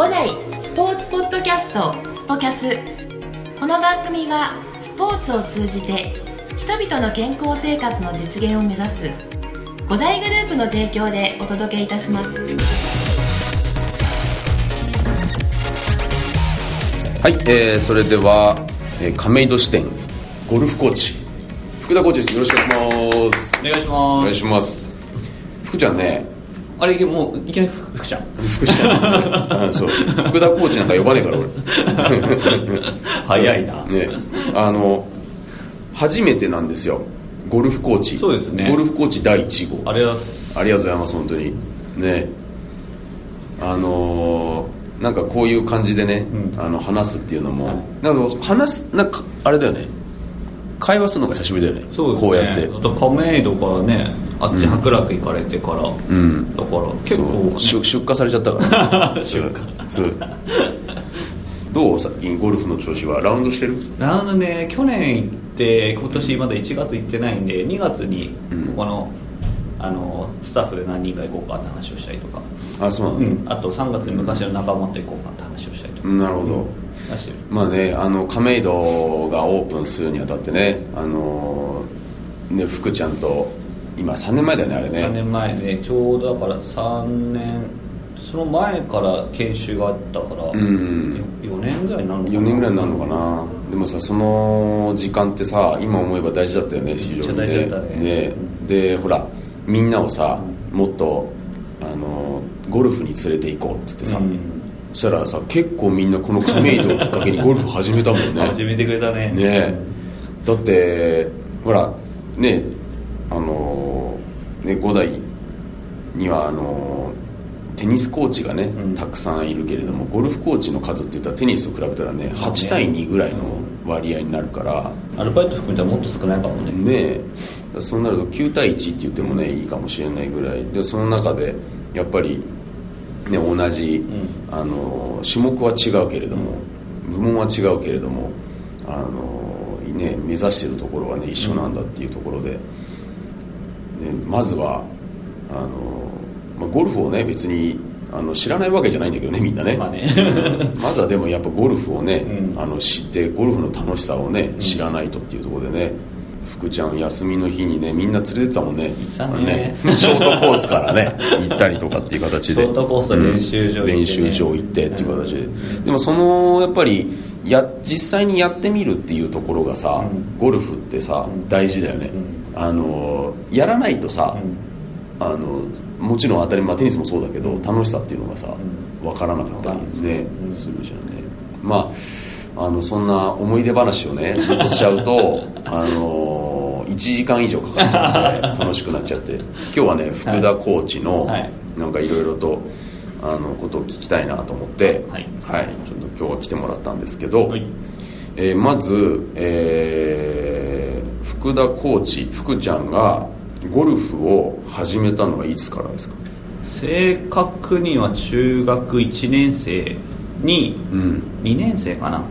五代スポーツポッドキャストスポキャス。この番組はスポーツを通じて人々の健康生活の実現を目指す五大グループの提供でお届けいたします。はい、えー、それでは、えー、亀戸支店ゴルフコーチ福田コーチです。よろしくお願いします。お願いしお願いますします。福ちゃんねあれもういきなり福ちゃん。福ちゃん、あそう。福田コーチなんか呼ばねえから俺。早いな。ね。あの初めてなんですよ。ゴルフコーチ。そうですね。ゴルフコーチ第1号。ありがとうございます。本当に。ね。あのーなんかこういう感じでね、うん。あの話すっていうのも、はい。なんか話すなんかあれだよね。会話するのが久しぶりだよね。そうですね。こうやって。あと亀戸からねあっち白楽行かれてから、うん。だから結構、そう出出荷されちゃったから。出荷そう。どう最近ゴルフの調子は？ラウンドしてる？ラウンドね去年行って今年まだ1月行ってないんで2月にうん。ここの,、あのスタッフで何人か行こうかって話をしたりとか、あそうなの、うん、あと3月に昔の仲間と行こうかって話をしたりとか、なるほど、出してる。まあねあの亀戸がオープンするにあたってねあのね福ちゃんと今3年前だよねあれね。3年前ね。ちょうどだから3年その前から研修があったから、ん。4年ぐらいになるのかな。4年ぐらいになるのかな。でもさその時間ってさ今思えば大事だったよね非常にね。ね。でほらみんなをさもっとあのゴルフに連れて行こうって言ってさ、うん。そしたらさ結構みんなこの亀戸をきっかけにゴルフ始めたもんね。始めてくれたね。ね。えだってほらねあのね五代にはあのテニスコーチがね、うん。たくさんいるけれどもゴルフコーチの数って言ったらテニスと比べたらね8対2ぐらいの割合になるから。アルバイト含めたらもっと少ないかもね。ね。そうなると9対1って言ってもねいいかもしれないぐらい。でその中でやっぱりね同じ、うあの種目は違うけれども、部門は違うけれどもあの、ね、目指してるところはね一緒なんだっていうところで、ね、まずはあの、まあ、ゴルフをね別にあの知らないわけじゃないんだけどねみんなね,、まあね。まずはでもやっぱゴルフをね、うん。あの知ってゴルフの楽しさをね知らないとっていうところでね、福ちゃん休みの日にねみんな連れてってたもんね。たね。ショートコースからね行ったりとかっていう形で。ショートコースと練習場行ってね。うん練習場行ってっていう形で、でもそのやっぱりや実際にやってみるっていうところがさ、うん。ゴルフってさ、うん。大事だよね、あのやらないとさ、あのもちろん当たり前テニスもそうだけど楽しさっていうのがさう分からなかったりねうんするじゃんね。まああのそんな思い出話をねずっとしちゃうと あの1時間以上かかっちゃうので楽しくなっちゃって。今日はね福田コーチのはい。なんかいろいろとあのことを聞きたいなと思ってはい。はい、ちょっと今日は来てもらったんですけど、はい。えーまず、えー福田コーチ福ちゃんがゴルフを始めたのはいつからですか？正確には中学1年生にうん。2年生かな。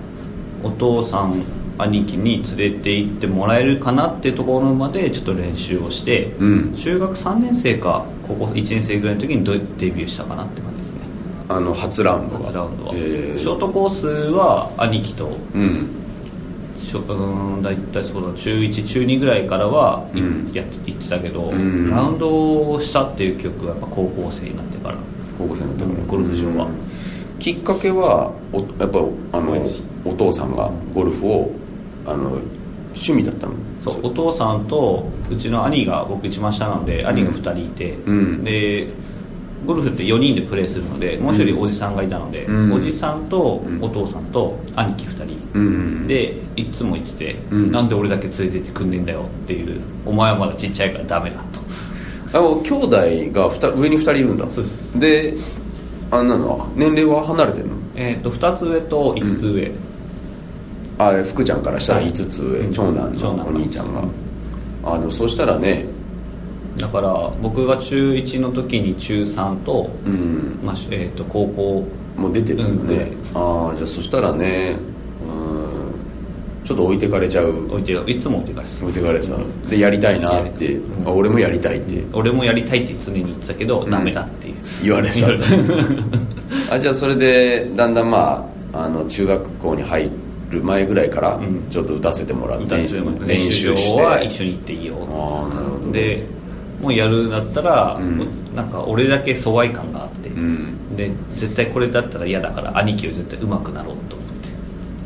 お父さん兄貴に連れて行ってもらえるかなっていうところまでちょっと練習をして、うん。中学3年生か高校1年生ぐらいの時にドデビューしたかなって感じですね。あの初ラウンドが。初ラウンドは、えー。ショートコースは兄貴とうんしょうん大体そうだ中1中2ぐらいからは、いうんやってたけど、んラウンドをしたっていう記憶はやっぱ高校生になってから高校生の時うんゴルフ場はきっかけはおやっぱあのお父さんがゴルフをあの趣味だったのそうお父さんとうちの兄が僕一番下なので兄が2人いて、でゴルフって4人でプレーするのでもう一人おじさんがいたので、うん。おじさんとうん。お父さんと兄貴2人、うんうんでいつも言ってて、うん。なんで俺だけ連れてってくんねえんだよっていうお前はまだちっちゃいからダメだと。あの兄弟がふた上に2人いるんだ。そうですであなんだ？年齢は離れてるの？えー、と2つ上と5つ上、あ福ちゃんからしたらはい5つ上、うん。長男のお兄ちゃんが。うんあでもそしたらねだから僕が中1の時に中3と,、うん。まあえー、と高校もう出てるよね、ああじゃあそしたらねうんちょっと置いてかれちゃう。置いていつも置いてかれてた。置いてかれさでやりたいなって、やりたい。あ俺もやりたいって。俺もやりたいって常に言ってたけど、ん。ダメだって言われさ あじゃあそれでだんだんまああの中学校に入る前ぐらいからん。ちょっと打たせてもらって、練習練習して。は一緒に行っていいよ。ああなるほど。でもうやるんだったら、うなんか俺だけ疎外感があって、うん。で絶対これだったら嫌だから兄貴より絶対上手くなろうと思って。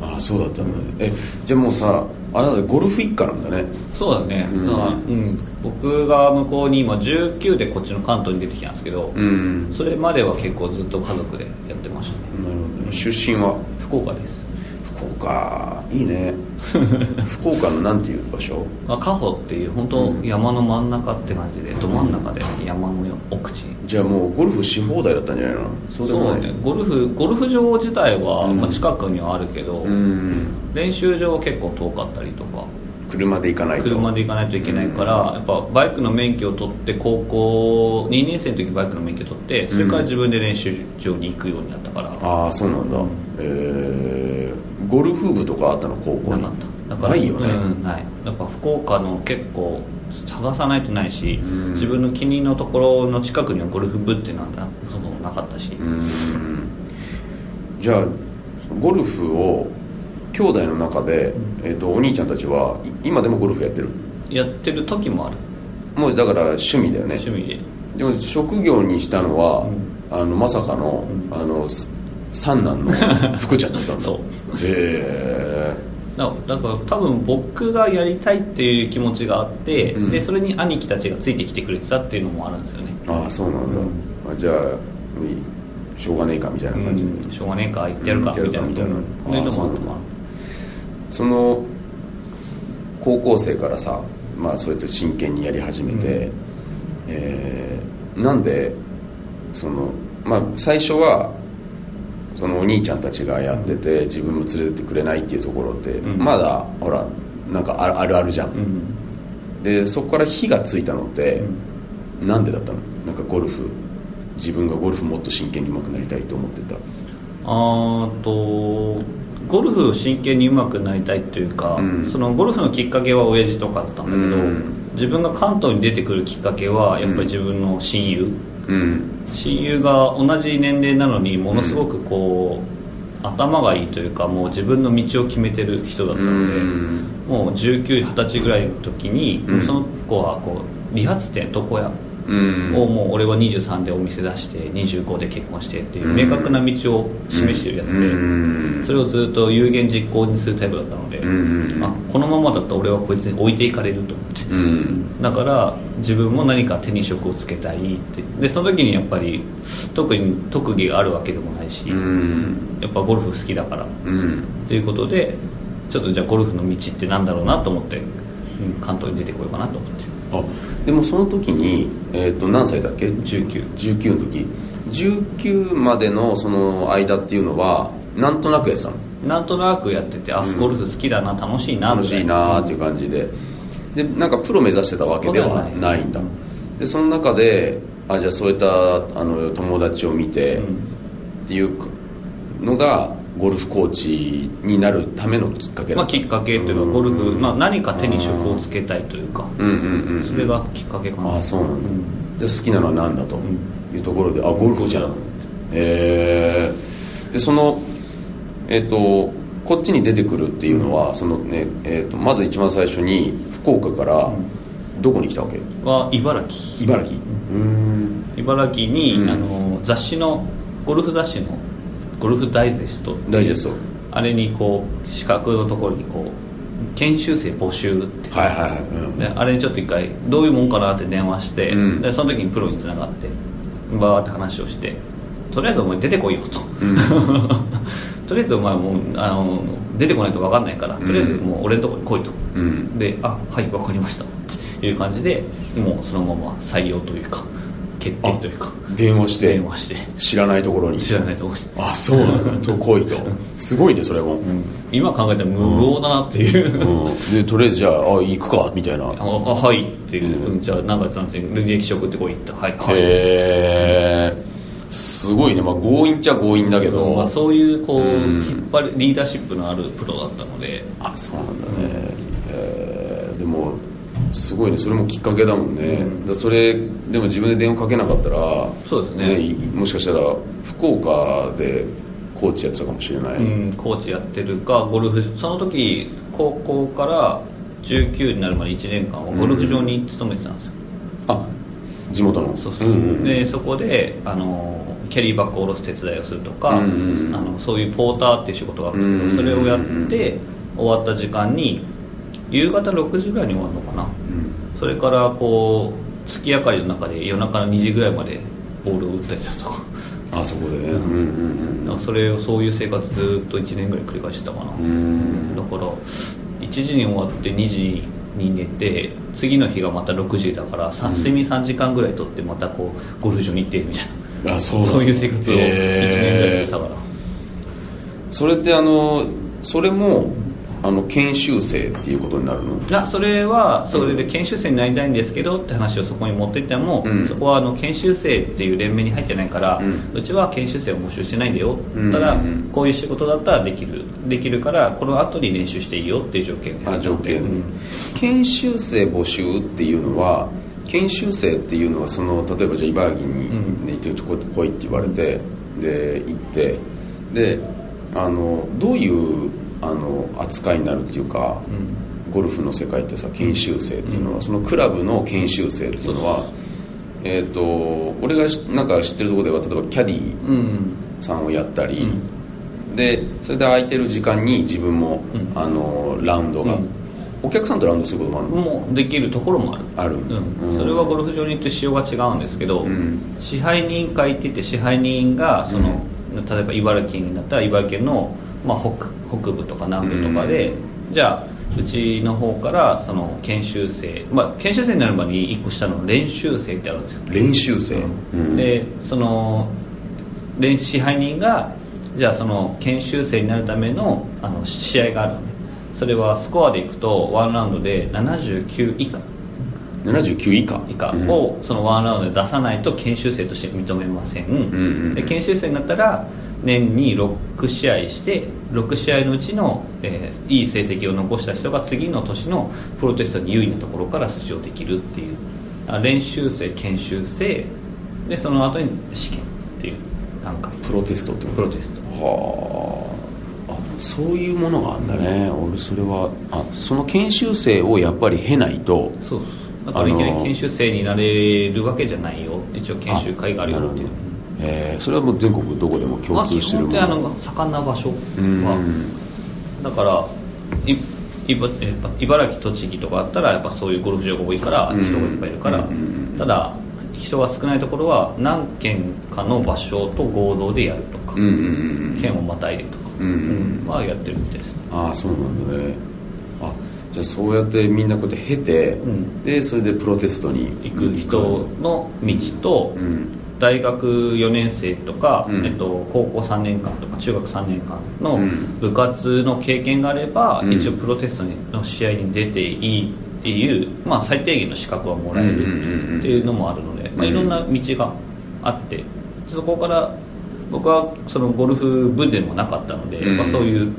ああそうだったんだね。えじゃあもうさあなたゴルフ一家なんだね。そうだね、うん。だからうん、僕が向こうに今19でこっちの関東に出てきたんですけど、うん。それまでは結構ずっと家族でやってましたね。なるほどね。出身は？福岡です、福岡いいね。福岡のなんていう場所？まあ、カホっていう本当山の真ん中って感じでど真ん中で山の奥地。にじゃあもうゴルフし放題だったんじゃないの？そうでもない。そうね。ゴルフゴルフ場自体は、うん。まあ、近くにはあるけど、うん。練習場は結構遠かったりとか。車で行かないと。車で行かないといけないから、やっぱバイクの免許を取って高校2年生の時バイクの免許取ってそれから自分で練習場に行くようになったから、ああそうなんだ、えー、ゴルフ部とかあったの高校に？なかった。だからないよね、うん、ないやっぱ福岡の結構探さないとないし、ん。自分の気に入りのところの近くにはゴルフ部っていうのはなそのなかったし、うん。じゃあゴルフを兄弟の中で、えー、とお兄ちゃんたちはい今でもゴルフやってる？やってる時もある。もうだから趣味だよね。趣味で。でも職業にしたのは、うん。あのまさかの,、あのす三男の福ちゃんだったんだ。そう。へだだから多分僕がやりたいっていう気持ちがあって、うん。でそれに兄貴たちがついてきてくれてたっていうのもあるんですよね。えああそうなんだ、あじゃあしょうがねえかみたいな感じ。で、うんしょうがねえか行ってやるかうんみたいな。たいなうんそういうのもああそうると思う。その高校生からさ、まあ、そうやって真剣にやり始めて、えーなんでその、まあ、最初はそのお兄ちゃんたちがやってて自分も連れてってくれないっていうところって、うん。まだほらなんかあるあるじゃん、うん。でそこから火がついたのって、なんでだったの？なんかゴルフ自分がゴルフもっと真剣に上手くなりたいと思ってた。あーとゴルフを真剣に上手くなりたいというか、うん。そのゴルフのきっかけは親父とかだったんだけど、うん。自分が関東に出てくるきっかけはやっぱり自分の親友、うん親友が同じ年齢なのにものすごくこう、頭がいいというかもう自分の道を決めてる人だったので、うん。もう1920歳ぐらいの時に、うん。その子はこう理髪店床屋うんをもう俺は23でお店出して25で結婚してっていう明確な道を示してるやつで、うん。それをずっと有言実行にするタイプだったので、うん。あこのままだと俺はこいつに置いていかれると思って、うん。だから自分も何か手に職をつけたいって。でその時にやっぱり特に特技があるわけでもないし、うん。やっぱゴルフ好きだから。うん。ということでちょっとじゃあゴルフの道ってなんだろうなと思って、うん関東に出てこようかなと思って。あでもその時に、えー、と何歳だっけ？19 19の時。19までのその間っていうのはなんとなくやってたの？なんとなくやっててあゴルフ好きだな楽しいな楽しいなーっていう感じで。でなんかプロ目指してたわけではないんだ。でその中であじゃあそういったあの友達を見て、うん。っていうのがゴルフコーチになるためのきっかけだまあ、きっかけっていうのはゴルフ、まあ、何か手に職をつけたいというか。うんうんうんうん。それがきっかけかな。ああそうなんだ、ん。で好きなのは何だとん。いうところで、あゴルフじゃん。へえでそのえっ、とこっちに出てくるっていうのは、そのねえー、とまず一番最初に福岡からどこに来たわけ？は茨城。茨城。うん。茨城に、うん。あの雑誌のゴルフ雑誌のゴルフダイジェストダイジェスト。あれにこう資格のところにこう研修生募集ってはいはいはい、うん。であれにちょっと一回どういうもんかなって電話して、うん。でその時にプロにつながってバーって話をしてとりあえずお前出てこいよと、とりあえずお前もうあの出てこないと分かんないから、とりあえずもう俺のところに来いと、うん。であはい分かりました。っていう感じでもうそのまま採用というか決定というか。電話して。電話して。知らないところに。知らないところに、あそうなんだと来いと。すごいねそれも、今考えたら無謀だなっていう、うん。でとりあえずじゃああ行くかみたいな。ああはいっていう、うん。じゃあ何月何日に履歴書送ってこいってはいはい。へえすごいね、まあ、強引っちゃ強引だけど、まあ、そういうこう、うん。引っ張るリーダーシップのあるプロだったので。あそうなんだね、えー。でもすごいね。それもきっかけだもんね、うん。だそれでも自分で電話かけなかったらそうですね。いもしかしたら福岡でコーチやってたかもしれない、うん、コーチやってるかゴルフその時高校から19になるまで1年間はゴルフ場に勤めてたんですよ、あ地元の。そうそう、んんん。でそこであのキャリーバッグを下ろす手伝いをするとか、うんうんうん。あのそういうポーターっていう仕事があるんですけど、うんうんうん。それをやって終わった時間に夕方6時ぐらいに終わるのかな？うん。それからこう月明かりの中で夜中の2時ぐらいまでボールを打ったりだとか。あそこでね。うん。うんなんかそれをそういう生活ずっと1年ぐらい繰り返してたかな、うん。うんだから1時に終わって2時に寝て次の日がまた6時だから、さ睡眠3時間ぐらいとってまたこうゴルフ場に行ってみたいな。あそうだ。そういう生活を1年ぐらいやってたから、それってあのそれもあの研修生っていうことになるの？いやそれはそれで研修生になりたいんですけどって話をそこに持ってっても、うん。そこはあの研修生っていう連盟に入ってないから、ううんちは研修生を募集してないんだよ、うんただうん。こういう仕事だったらできるできるからこの後に練習していいよっていう条件。であ条件、うん。研修生募集っていうのは研修生っていうのはその例えばじゃあ茨城に、うんね行ってるとこ来いって言われてで行ってであのどういうあの扱いになるっていうか、ゴルフの世界ってさ研修生っていうのは、そのクラブの研修生っていうのはえっ、と俺がしなんか知ってるところでは例えばキャディーうん。さんをやったり、でそれで空いてる時間に自分も、うん。あのラウンドが、うん。お客さんとラウンドすることもあるの、もうできるところもある。ある、うん、それはゴルフ場によって仕様が違うんですけど、うん。支配人会って言って支配人がその、例えば茨城県だったら茨城県の、まあ、北北部とか南部とかで、じゃあうちの方からその研修生、まあ、研修生になるまでに1個下の練習生ってあるんですよ、練習生、うん。でその練支配人がじゃあその研修生になるためのあの試合があるのね。それはスコアでいくとワンラウンドで79以下。79以下。以下うん。をそのワンラウンドで出さないと研修生として認めません、んうん。で研修生になったら年に6試合して6試合のうちの、えーいい成績を残した人が次の年のプロテストに優位なところから出場できるっていう。あ練習生研修生。でその後に試験っていう段階。プロテストってこプロテスト。とはあ。あそういうものがあるんだね、俺それはあその研修生をやっぱり経ないとそうだからいきなり研修生になれるわけじゃないよ一応研修会があるよっていうえーそれはもう全国どこでも共通してる本的にあの盛んな場所うん。はだからいいばえっぱ茨城栃木とかあったらやっぱそういうゴルフ場が多いからうん。人がいっぱいいるから、ただ人が少ないところは何軒かの場所と合同でやるとか、県をまたいでとか、はやってるみたいですねああそうなんだね。あじゃあそうやってみんなこうやって経て、ん。でそれでプロテストに行く。人の道と、うん大学4年生とか、うん。えっと、高校3年間とか中学3年間のうん。部活の経験があれば、うん。一応プロテストの試合に出ていいっていう、まあ、最低限の資格はもらえるっていうのもあるので、まあ、うん。いろんな道があってそこから僕はそのゴルフ部でもなかったので、うん。やっぱそういう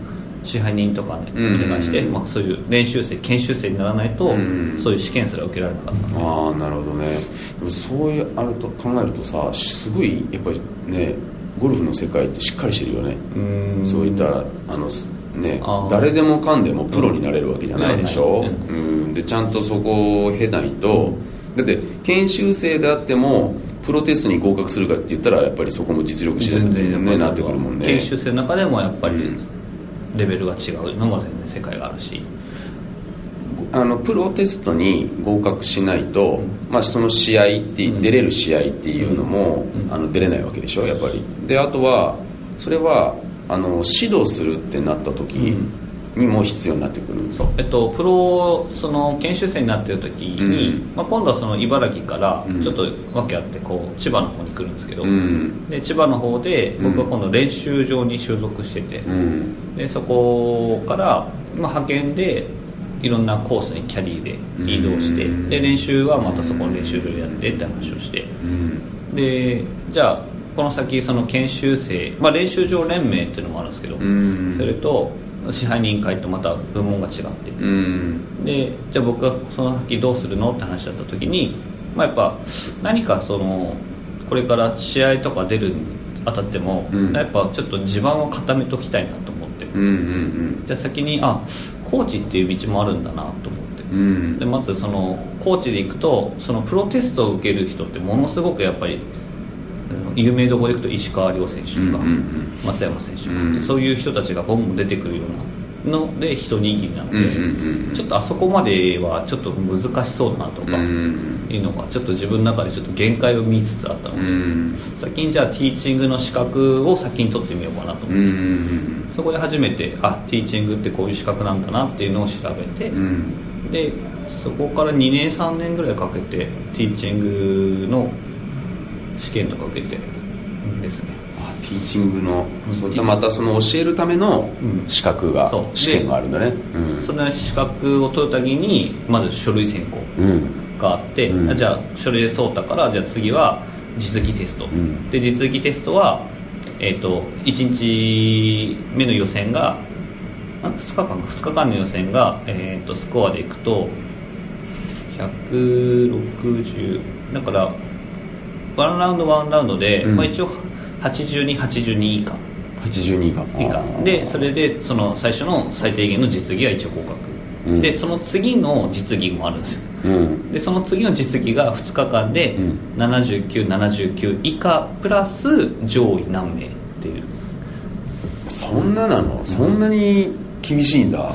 支配人とかね、うん。お願いして、まあ、そういう練習生研修生にならないと、うん。そういう試験すら受けられなかった。ああなるほどね。でもそういうあると考えるとさすごいやっぱりねゴルフの世界ってしっかりしてるよね。うん。そういったあのすね誰でもかんでもプロになれるわけじゃないでしょ、ううん。でちゃんとそこを経ないとだって研修生であってもプロテストに合格するかって言ったらやっぱりそこも実力次第って、ね、なってくるもんね。研修生の中でもやっぱりうんレベルが違うのも全然世界があるし。あのプロテストに合格しないと、まあ、その試合って、うん出れる試合っていうのも、うん。あの出れないわけでしょやっぱり。であとはそれはあの指導するってなった時にも必要になってくる、そう、えっと、プロその研修生になってる時に、うん。まあ、今度はその茨城からうん。ちょっと訳あってこう千葉の方に来るんですけど、うん。で千葉の方で僕は今度練習場に所属してて、うん。でそこから、まあ、派遣でいろんなコースにキャディーで移動して、うんで練習はまたそこの練習場でやってって話をして、うん。でじゃあこの先その研修生、まあ、練習場連盟っていうのもあるんですけど、うん。それと支配人会とまた部門が違って。うん。でじゃあ僕がその先どうするのって話だった時に、まあ、やっぱ何かそのこれから試合とか出るにあたっても、うん。やっぱちょっと地盤を固めときたいなと思って、うんうんじゃあ先にあコーチっていう道もあるんだなと思って。うん。うんでまずそのコーチで行くとそのプロテストを受ける人ってものすごくやっぱりあの有名どころで行くと石川遼選手とか、松山選手とか、うんそういう人たちがボンボン出てくるようなので一握りなので、ちょっとあそこまではちょっと難しそうだなとか、うんいうのがちょっと自分の中でちょっと限界を見つつあったのうで、ん。先にじゃあティーチングの資格を先に取ってみようかなと思って、そこで初めてあティーチングってこういう資格なんだなっていうのを調べて、うん。でそこから2年3年ぐらいかけてティーチングの試験とか受けてですね。あティーチングの。うんそういったまたその教えるためのうん。資格がそう。試験があるんだね。その資格を取るためにまず書類選考うん。うんがあって、うん。あじゃあ書類で通ったからじゃあ次は実技テスト、ん。で実技テストは、えー、と1日目の予選があ2日間か。2日間の予選が、えー、とスコアでいくと160だからワンラウンドワンラウンドで、うん。まあ、一応8282以下。82が以下。でそれでその最初の最低限の実技は一応合格、うん。でその次の実技もあるんですよ。うん。でその次の実技が2日間でうん。7979以下プラス上位何名っていう。そんななの？そんなに厳しいんだ。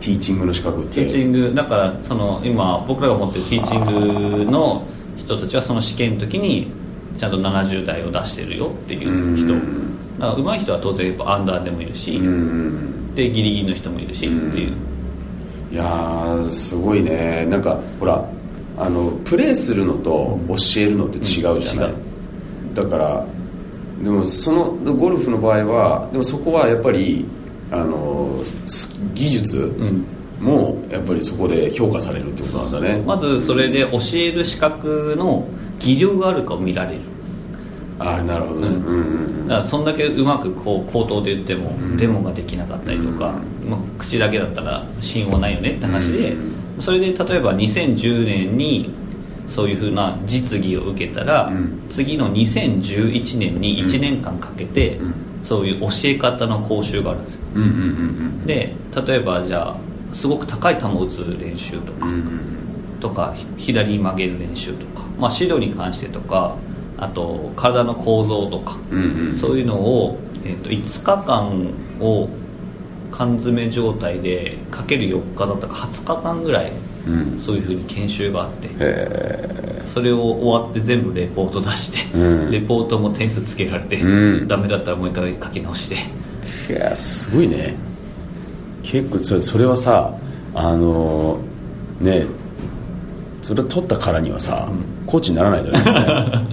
ティーチングの資格って。ティーチングだからその今僕らが持ってるティーチングの人たちはその試験の時にちゃんと70代を出してるよっていう人。うん。だから上手い人は当然やっぱアンダーでもいるし、うん。でギリギリの人もいるしっていう、いやーすごいね。なんかほらあのプレーするのと教えるのって違うじゃない、うんだからでもそのゴルフの場合はでもそこはやっぱりあのス技術うんもやっぱりそこで評価されるってことなんだね、まずそれで教える資格の技量があるかを見られる。ああなるほどね、ううんんうん。だからそんだけうまくこう口頭で言ってもん。デモができなかったりとか、うん。まあ、口だけだったら信用ないよねって話で、うん。それで例えば2010年にそういうふうな実技を受けたら、うん。次の2011年に1年間かけて、うん。そういう教え方の講習があるんですよ。で例えばじゃあすごく高い球を打つ練習とか、うんうんとかひ左に曲げる練習とか、まあ、指導に関してとかあと体の構造とか、うんうんそういうのを、えー、と5日間を缶詰状態でかける4日だったか20日間ぐらいうん。そういうふうに研修があってへそれを終わって全部レポート出して、うん。レポートも点数つけられて、うん。ダメだったらもう一回書き直して。えいやすごいね結構それそれはさあのねそれ取ったからにはさ、コーチにならないだろうね。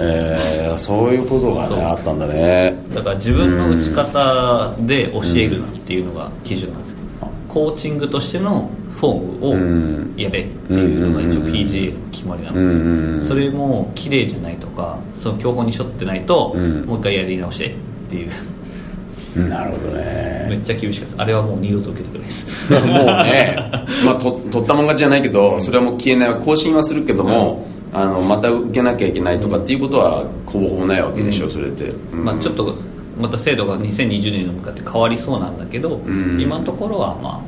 えー、そういうことがねあったんだね。だから自分の打ち方で教えるなっていうのが基準なんですよ、コーチングとしてのフォームをやれっていうのが一応 PGA の決まりなので、うんうんうん。それも綺麗じゃないとかその教本に沿ってないと、うん。もう一回やり直してっていう。なるほどねめっちゃ厳しかった。あれはもう二度と受けてくれないです。もうね、まあ、と取ったもん勝ちじゃないけどそれはもう消えない更新はするけども、あのまた受けなきゃいけないとかっていうことはほぼほぼないわけでしょ、うん。それって、うん。まあちょっとまた制度が2020年に向かって変わりそうなんだけど、ん。今のところはまあ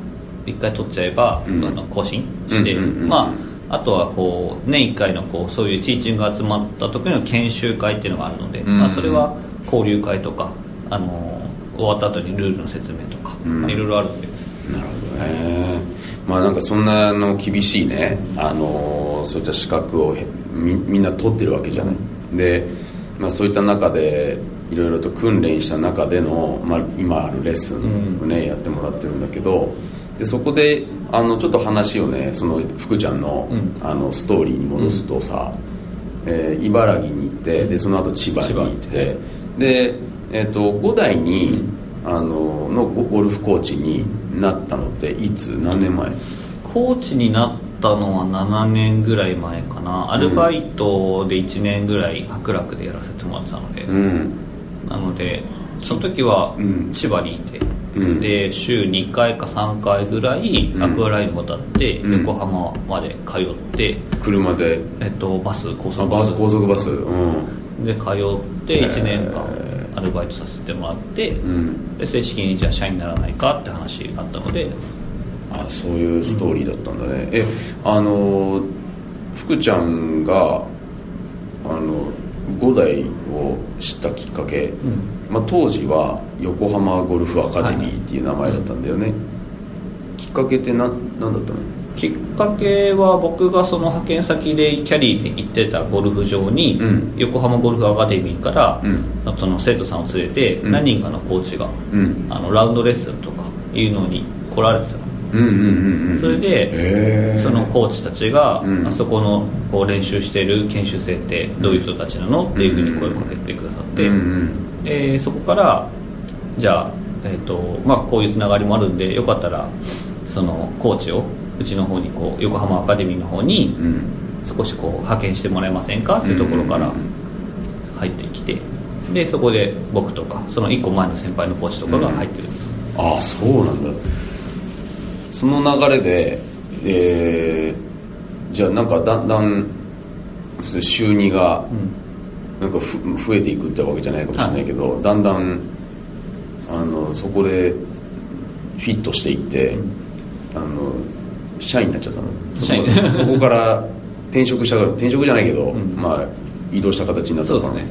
一回取っちゃえば、うん。あの更新して、うんうんうんうん。まああとはこう年1回のこうそういうティーチングが集まった時の研修会っていうのがあるので、うん。まあ、それは交流会とかあの終わった後にルールの説明とか、いろいろあるんで。なるほどね。まあなんかそんなあの厳しいね、あのそういった資格をへみみんな取ってるわけじゃない。で、まあ、そういった中でいろいろと訓練した中での、まあ、今あるレッスンをね、やってもらってるんだけどでそこであのちょっと話をねその福ちゃんの,、うん。あのストーリーに戻すとさ、えー茨城に行ってでその後千葉に行って。で、えー、と5代に、あののゴゴルフコーチになったのっていつ？何年前？コーチになったのは7年ぐらい前かな。アルバイトで1年ぐらい白楽でやらせてもらってたので、うん。なのでその時はうん。千葉にいて、うん。で週2回か3回ぐらいうん。アクアラインを渡ってうん。横浜まで通って、車で。えっと、バス高あ速バス。バス高速バス。うん。で通って1年間アルバイトさせてもらって、うん。で正式にじゃあ社員にならないかって話があったのであそういうストーリーだったんだね、えあの福ちゃんがあの五代を知ったきっかけ、まあ、当時は横浜ゴルフアカデミーっていう名前だったんだよね、きっかけって何何だったの？きっかけは僕がその派遣先でキャリーで行ってたゴルフ場に、うん。横浜ゴルフアカデミーから、うん。その生徒さんを連れてうん。何人かのコーチが、うん。あのラウンドレッスンとかいうのに来られてたの。うんうんうんうんそれで、そのコーチたちが、うん。あそこのこう練習している研修生ってどういう人たちなのっていうふうに声をかけてくださって、うんうんでそこからじゃあ、えーとまあ、こういうつながりもあるんでよかったらそのコーチをうちの方にこう横浜アカデミーの方にうん。少しこう派遣してもらえませんか？っていうところから入ってきてでそこで僕とかその1個前の先輩のコーチとかが入ってるんです、ああそうなんだ。その流れでえーじゃあなんかだんだん収入がなんかふ増えていくってわけじゃないかもしれないけど、だんだんあのそこでフィットしていって、あの社員になっちゃったの。そ社員。こそこから転職した転職じゃないけど、ん。まあ移動した形になったのかすね。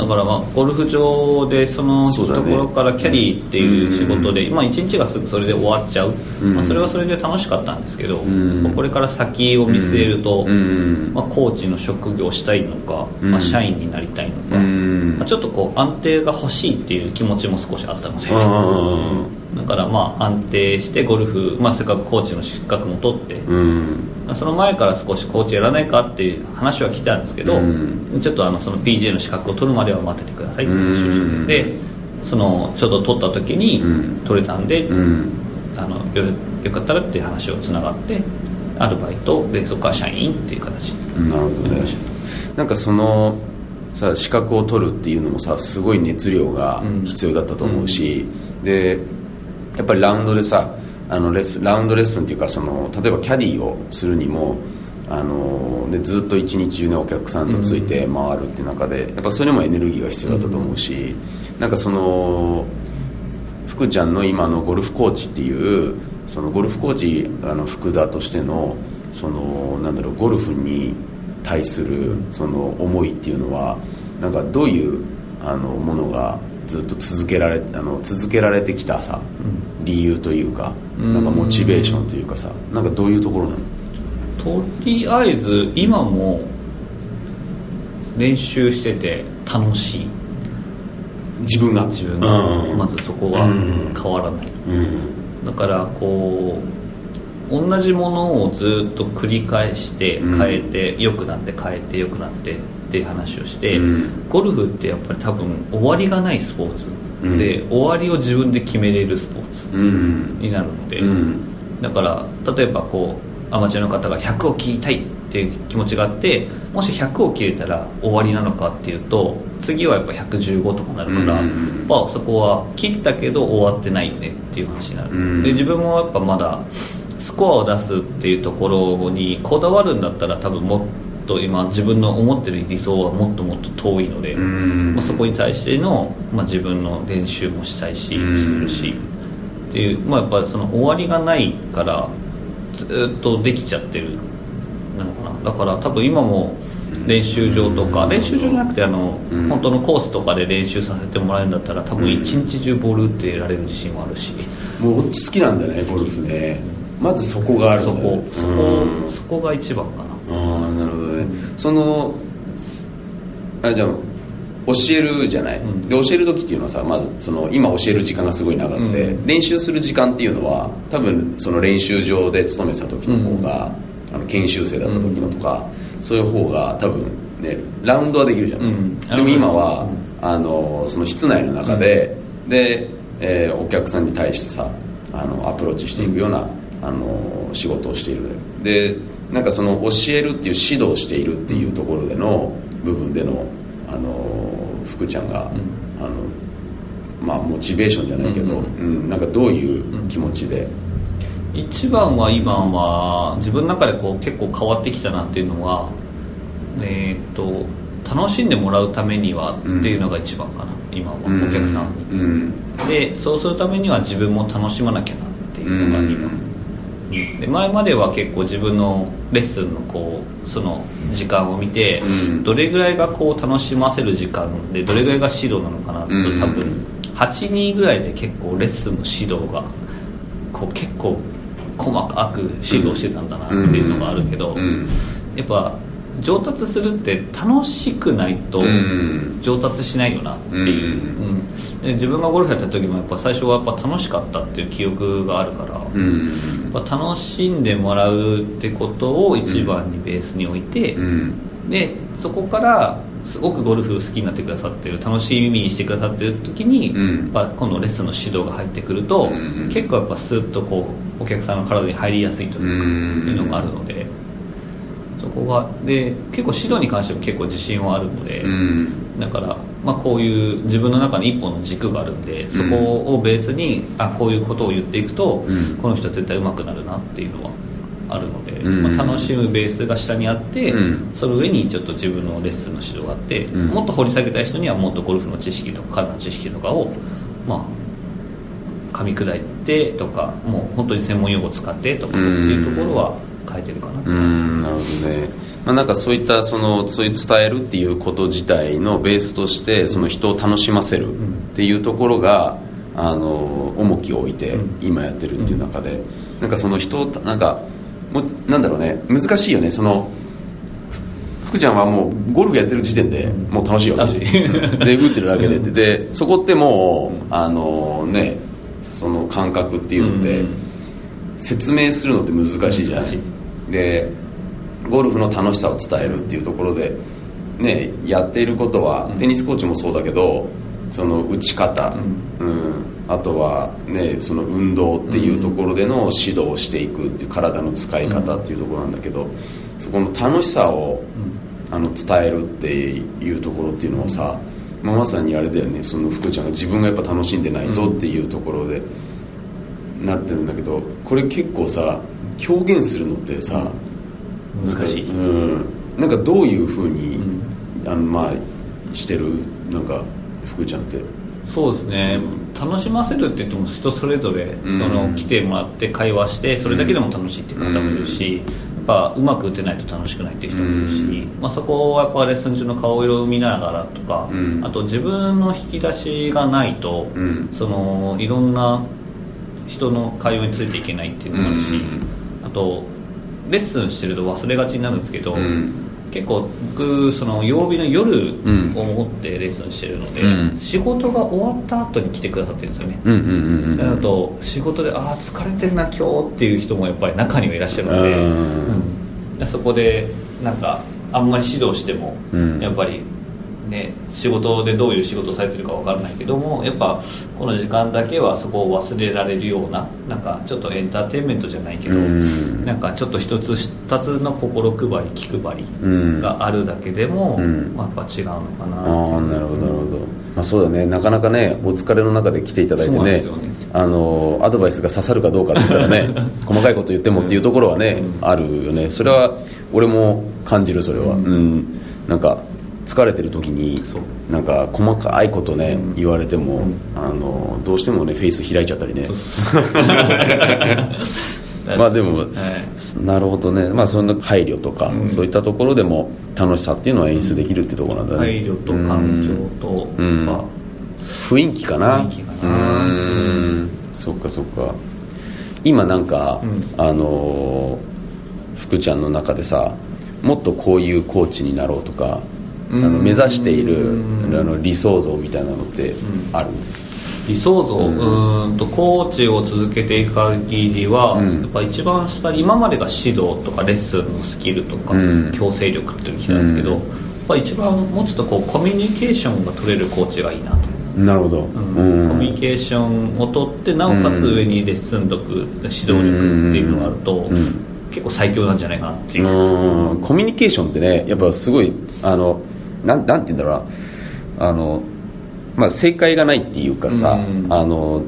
だからまあゴルフ場でそのところからキャリーっていう仕事で、まあ、1日がすぐそれで終わっちゃう、うん。まあ、それはそれで楽しかったんですけど、ん。まあこれから先を見据えると、うん。まあ、コーチの職業をしたいのか、うん。まあ、社員になりたいのか、うん。まあ、ちょっとこう安定が欲しいっていう気持ちも少しあったので、あだからまあ安定してゴルフ、まあ、せっかくコーチの資格も取って、ーうん。まあその前から少しコーチやらないかっていう話は来たんですけど、うん。ちょっとあのその PGA の資格を取るまでは待っててくださいっていう話をしてうん。そのちょっと取った時にうん。取れたんで、うん。あのよよかったらっていう話をつながってアルバイトでそこから社員っていう形になるほどね。なんかそのさ資格を取るっていうのもさすごい熱量が必要だったと思うし、でやっぱりラウンドでさあのレッスンラウンドレッスンっていうかその例えばキャディーをするにもあのでずっと一日中ねお客さんとついて回るっていう中でやっぱそれにもエネルギーが必要だったと思うし、なんかその福ちゃんの今のゴルフコーチっていうそのゴルフコーチあの福田としてのそのなんだろうゴルフに対するその思いっていうのはなんかどういうあのものがずっと続けられあの続けられてきたさ、理由というかなんかモチベーションというかさなんかどういうところなの？とりあえず今も練習してて楽しい。自分が？自分が。うん。まずそこがうん。変わらない。うん。だからこう同じものをずっと繰り返してうん。変えて良くなって変えて良くなってっていう話をして、うん。ゴルフってやっぱり多分終わりがないスポーツ、うんで終わりを自分で決めれるスポーツうん。になるので、うん。だから例えばこうアマチュアの方が100を切りたいっていう気持ちがあってもし100を切れたら終わりなのかっていうと次はやっぱ115とかになるから、うん。まあ、そこは切ったけど終わってないよねっていう話になる、うん。で自分もやっぱまだスコアを出すっていうところにこだわるんだったら多分もっと今自分の思ってる理想はもっともっと遠いので、うん。まあ、そこに対しての、まあ、自分の練習もしたいし、うん。するしっていう、まあ、やっぱりその終わりがないからずっとできちゃってるなのかな。だから多分今も練習場とか練習場じゃなくてあの、うん。本当のコースとかで練習させてもらえるんだったら多分一日中ボール打ってられる自信もあるし、もう好きなんだねゴルフね。まずそこがあるんそこそこうん。そこが一番かなそのあじゃあ教えるじゃない、ん。で教える時っていうのはさまずその今教える時間がすごい長くて、うん。練習する時間っていうのは多分その練習場で勤めてた時の方が、あの研修生だった時のとか、そういう方が多分ねラウンドはできるじゃん、うん。でも今は、あのその室内の中で、で、えーお客さんに対してさあのアプローチしていくような、あの仕事をしている。でなんかその教えるっていう指導しているっていうところでの部分でのあの福ちゃんが、あのまあモチベーションじゃないけど、ううん。んなんかどういう気持ちで、一番は今は自分の中でこう結構変わってきたなっていうのはえーっと楽しんでもらうためにはっていうのが一番かな、今はうん。お客さんに、うん。でそうするためには自分も楽しまなきゃなっていうのが今、で前までは結構自分のレッスンのこうその時間を見て、うん。どれぐらいがこう楽しませる時間でどれぐらいが指導なのかなっていうと多分うん8人ぐらいで結構レッスンの指導がこう結構細かく指導してたんだなっていうのがあるけど、うん。やっぱ上達するって楽しくないとうん。上達しないよなっていう、自分がゴルフやった時もやっぱ最初はやっぱ楽しかったっていう記憶があるから、うん。楽しんでもらうってことを一番にベースに置いて、うん。でそこからすごくゴルフ好きになってくださってる楽しみにしてくださってる時に、うん。やっぱ今度レッスンの指導が入ってくると、うん。結構やっぱスッとこうお客さんの体に入りやすいというか、うん。いうのがあるので。そこがで結構指導に関しても結構自信はあるので、うん。だから、まあ、こういう自分の中に一本の軸があるんでそこをベースにあこういうことを言っていくと、うん。この人は絶対上手くなるなっていうのはあるので、うん。まあ、楽しむベースが下にあって、うん。その上にちょっと自分のレッスンの指導があって、うん。もっと掘り下げたい人にはもっとゴルフの知識とか体の知識とかを、まあ、噛み砕いてとかもう本当に専門用語を使ってとかっていうところは書いてるかなうんなるほどね、まあ、なんかそういったそのそういう伝えるっていうこと自体のベースとしてその人を楽しませるっていうところがあの重きを置いてうん。今やってるっていう中で。なんかその人をなんかもうなんだろうね。難しいよね。その福ちゃんはもうゴルフやってる時点でもう楽しいよね楽しい。で打ってるだけで。でそこってもうあのねその感覚っていうので、うん。説明するのって難しいじゃないでゴルフの楽しさを伝えるっていうところで、ね、やっていることは、うん。テニスコーチもそうだけどその打ち方、ううん。あとは、ね、その運動っていうところでの指導をしていくっていう体の使い方っていうところなんだけど、そこの楽しさをあの伝えるっていうところっていうのはさ、まあまさにあれだよね。その福ちゃんが自分がやっぱ楽しんでないとっていうところでなってるんだけどこれ結構さ表現するのってさ、難しい、うん、なんかどういうふうに、んあのまあしてる？なんか福ちゃんって。そうですね、楽しませるって言っても人それぞれ、うん。その来てもらって会話してそれだけでも楽しいっていう方もいるし、やっぱうまく打てないと楽しくないっていう人もいるし、うん。まあ、そこはやっぱレッスン中の顔色を見ながらとか、うん。あと自分の引き出しがないと、うん。そのいろんな人の会話についていけないっていうのもあるし、うんあとレッスンしてると忘れがちになるんですけど、うん。結構僕その曜日の夜うん。を持ってレッスンしてるので、うん。仕事が終わった後に来てくださってるんですよね、うんうんうんうんなると仕事でああ疲れてんな今日っていう人もやっぱり中にはいらっしゃるので、でそこでなんかあんまり指導しても、うん。やっぱりね仕事でどういう仕事されてるかわからないけどもやっぱこの時間だけはそこを忘れられるようななんかちょっとエンターテインメントじゃないけど、うん。なんかちょっと一つ二つの心配り気配りうん。があるだけでも、うん。まあ、やっぱ違うのかな。ああなるほどなるほど、まあ、そうだね。なかなかねお疲れの中で来ていただいてねね。あのアドバイスが刺さるかどうかって言ったらね 細かいこと言ってもっていうところはね、あるよね。それは俺も感じるそれは。うん、なんか疲れてる時になんか細かいことね、言われても、あのどうしてもねフェイス開いちゃったりね。まあでも、はい。なるほどね、まあ、その配慮とか、うん。そういったところでも楽しさっていうのは演出できるっていうところなんだね。配慮と環境と、うん。まあ雰囲気かな。雰囲気かな。うん。そっかそっか。今なんか、うん。あのー福ちゃんの中でさもっとこういうコーチになろうとかあのうん目指しているうん。あの理想像みたいなのってある、理想像、ううんとコーチを続けていく限りは、うん。やっぱ一番下に今までが指導とかレッスンのスキルとか、うん。強制力っていうの来たんですけど、うん。やっぱ一番もうちょっとこうコミュニケーションが取れるコーチがいいなと、なるほど、うん。コミュニケーションを取ってなおかつ上にレッスン力指導力っていうのがあると、うん。結構最強なんじゃないかなっていう、うんコミュニケーションってねやっぱすごいあのなんなんて言うんだろうな。あのまあ、正解がないっていうかさ、うん。あの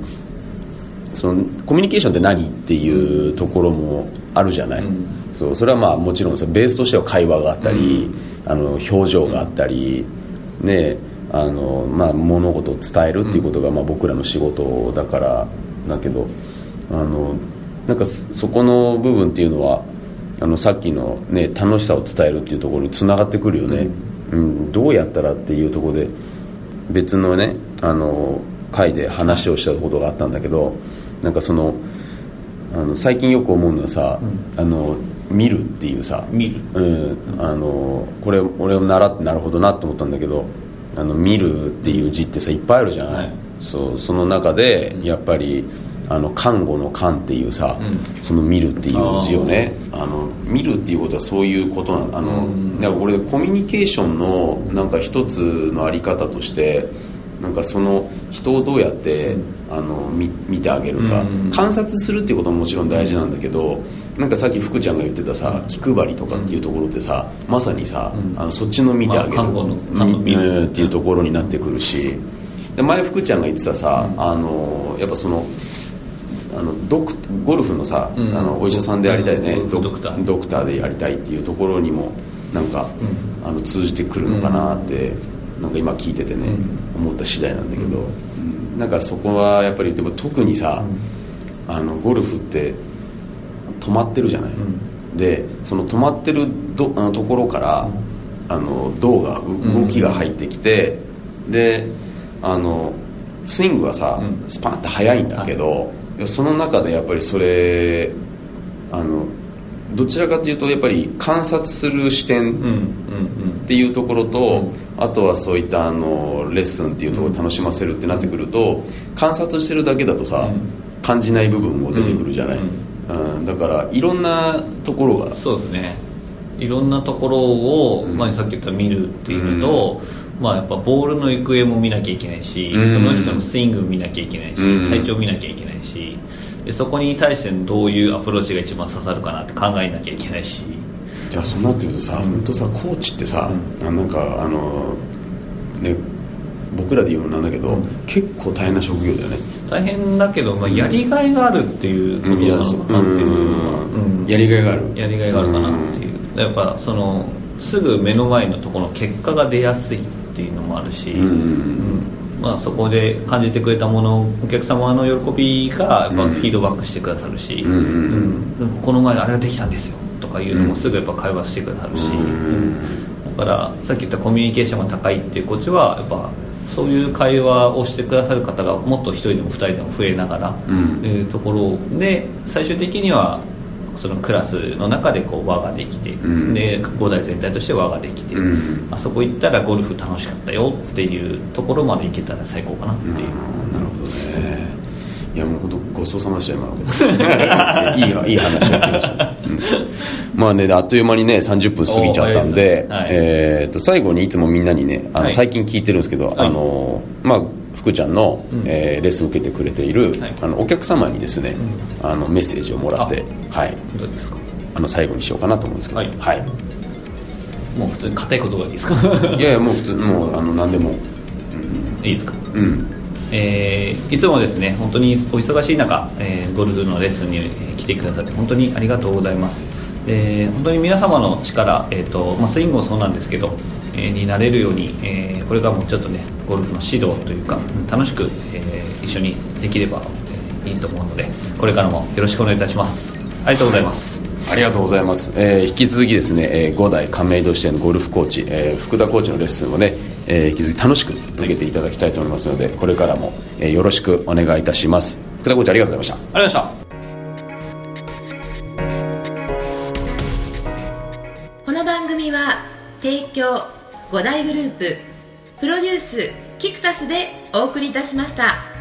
そのコミュニケーションって何っていうところもあるじゃない、うん。そうそれはまあもちろんさベースとしては会話があったり、あの表情があったり、ねあのまあ、物事を伝えるっていうことがまあ僕らの仕事だからだけどあのなんかそそこの部分っていうのはあのさっきの、ね、楽しさを伝えるっていうところにつながってくるよね、うん、どうやったらっていうところで別のねあの回で話をしたことがあったんだけどなんかそのあの最近よく思うのはさ、あの見るっていうさ見る。うん、あのこれ俺も習ってなるほどなと思ったんだけどあの見るっていう字ってさいっぱいあるじゃない、はい。そうその中でやっぱりあの看護の看っていうさ、うその見るっていう字をねあの見るっていうことはそういうことなんあの、うん。だから俺コミュニケーションのなんか一つのあり方としてなんかその人をどうやって、あの見見てあげるか、うん観察するっていうことももちろん大事なんだけどなんかさっき福ちゃんが言ってたさ気配りとかっていうところってさまさにさ、うん。あのそっちの見てあげる、まあ看護の看護。見るうんっていうところになってくるし。で前福ちゃんが言ってたさ、あのやっぱそのあのドクゴルフのさ、うん。あのお医者さんでやりたいね、うん。ドドクター。ドクターでやりたいっていうところにもなんか、あの通じてくるのかなって、なんか今聞いててね、思った次第なんだけど、うん。なんかそこはやっぱりでも特にさ、あのゴルフって止まってるじゃない、でその止まってるどあのところから、あの銅がう動きが入ってきて、であのスイングはさ、うん。スパンって速いんだけど、その中でやっぱりそれあのどちらかというとやっぱり観察する視点っていうところと、あとはそういったあのレッスンっていうところを楽しませるってなってくると、観察してるだけだとさ、うん。感じない部分も出てくるじゃない、ううん。だからいろんなところがうんそうですね。いろんなところを、まあ、さっき言った見るっていうのと、まあ、やっぱボールの行方も見なきゃいけないし、うん。その人のスイングも見なきゃいけないし、うん。体調見なきゃいけないしでそこに対してどういうアプローチが一番刺さるかなって考えなきゃいけないし。じゃあそうなってくるとさ、本当さコーチってさ、あなんかあのね僕らで言うのなんだけど、結構大変な職業だよね。大変だけど、まあ、やりがいがあるっていうことなのかなっていう。やりがいがある。やりがいがあるかなっていう、やっぱそのすぐ目の前のところの結果が出やすいっていうのもあるし、うん。うんまあ、そこで感じてくれたものお客様の喜びがやっぱフィードバックしてくださるし、うんうんうん。この前あれができたんですよとかいうのもすぐやっぱ会話してくださるし、だからさっき言ったコミュニケーションが高いっていうこっちはやっぱそういう会話をしてくださる方がもっと1人でも2人でも増えながら、うところで最終的にはそのクラスの中でこう輪ができて、ん。で五代全体として輪ができて、うん。あそこ行ったらゴルフ楽しかったよっていうところまで行けたら最高かなっていう、なるほどね。いやもう本当ごちそうさまでした今。の いいいい話を聞きました、うん。まあねあっという間にね30分過ぎちゃったんで、はい。えー、と最後にいつもみんなにねあの、はい。最近聞いてるんですけど、はい。あのまあ福ちゃんの、えーレッスンを受けてくれている、はい。あのお客様にですね、あのメッセージをもらってはい。あの最後にしようかなと思うんですけど。はい。はい、もう普通に硬いことがいいですか？いやいやもう普通もうあの何でも。いいですか？うん。えーいつもですね本当にお忙しい中、えーゴルフのレッスンに、えー来てくださって本当にありがとうございます。で本当に皆様の力、えーとまあ、スイングもそうなんですけど、えーになれるように、えーこれからもちょっとねゴルフの指導というか楽しく、えー一緒にできれば、えーいいと思うのでこれからもよろしくお願いいたします。ありがとうございます、ありがとうございます、えー引き続きですね、えー5代亀戸支店のゴルフコーチ、えー福田コーチのレッスンをね、えー引き続き楽しく受けていただきたいと思いますので、これからも、えーよろしくお願いいたします。福田コーチありがとうございました。ありがとうございました。この番組は提供5大グループプロデュースキクタスでお送りいたしました。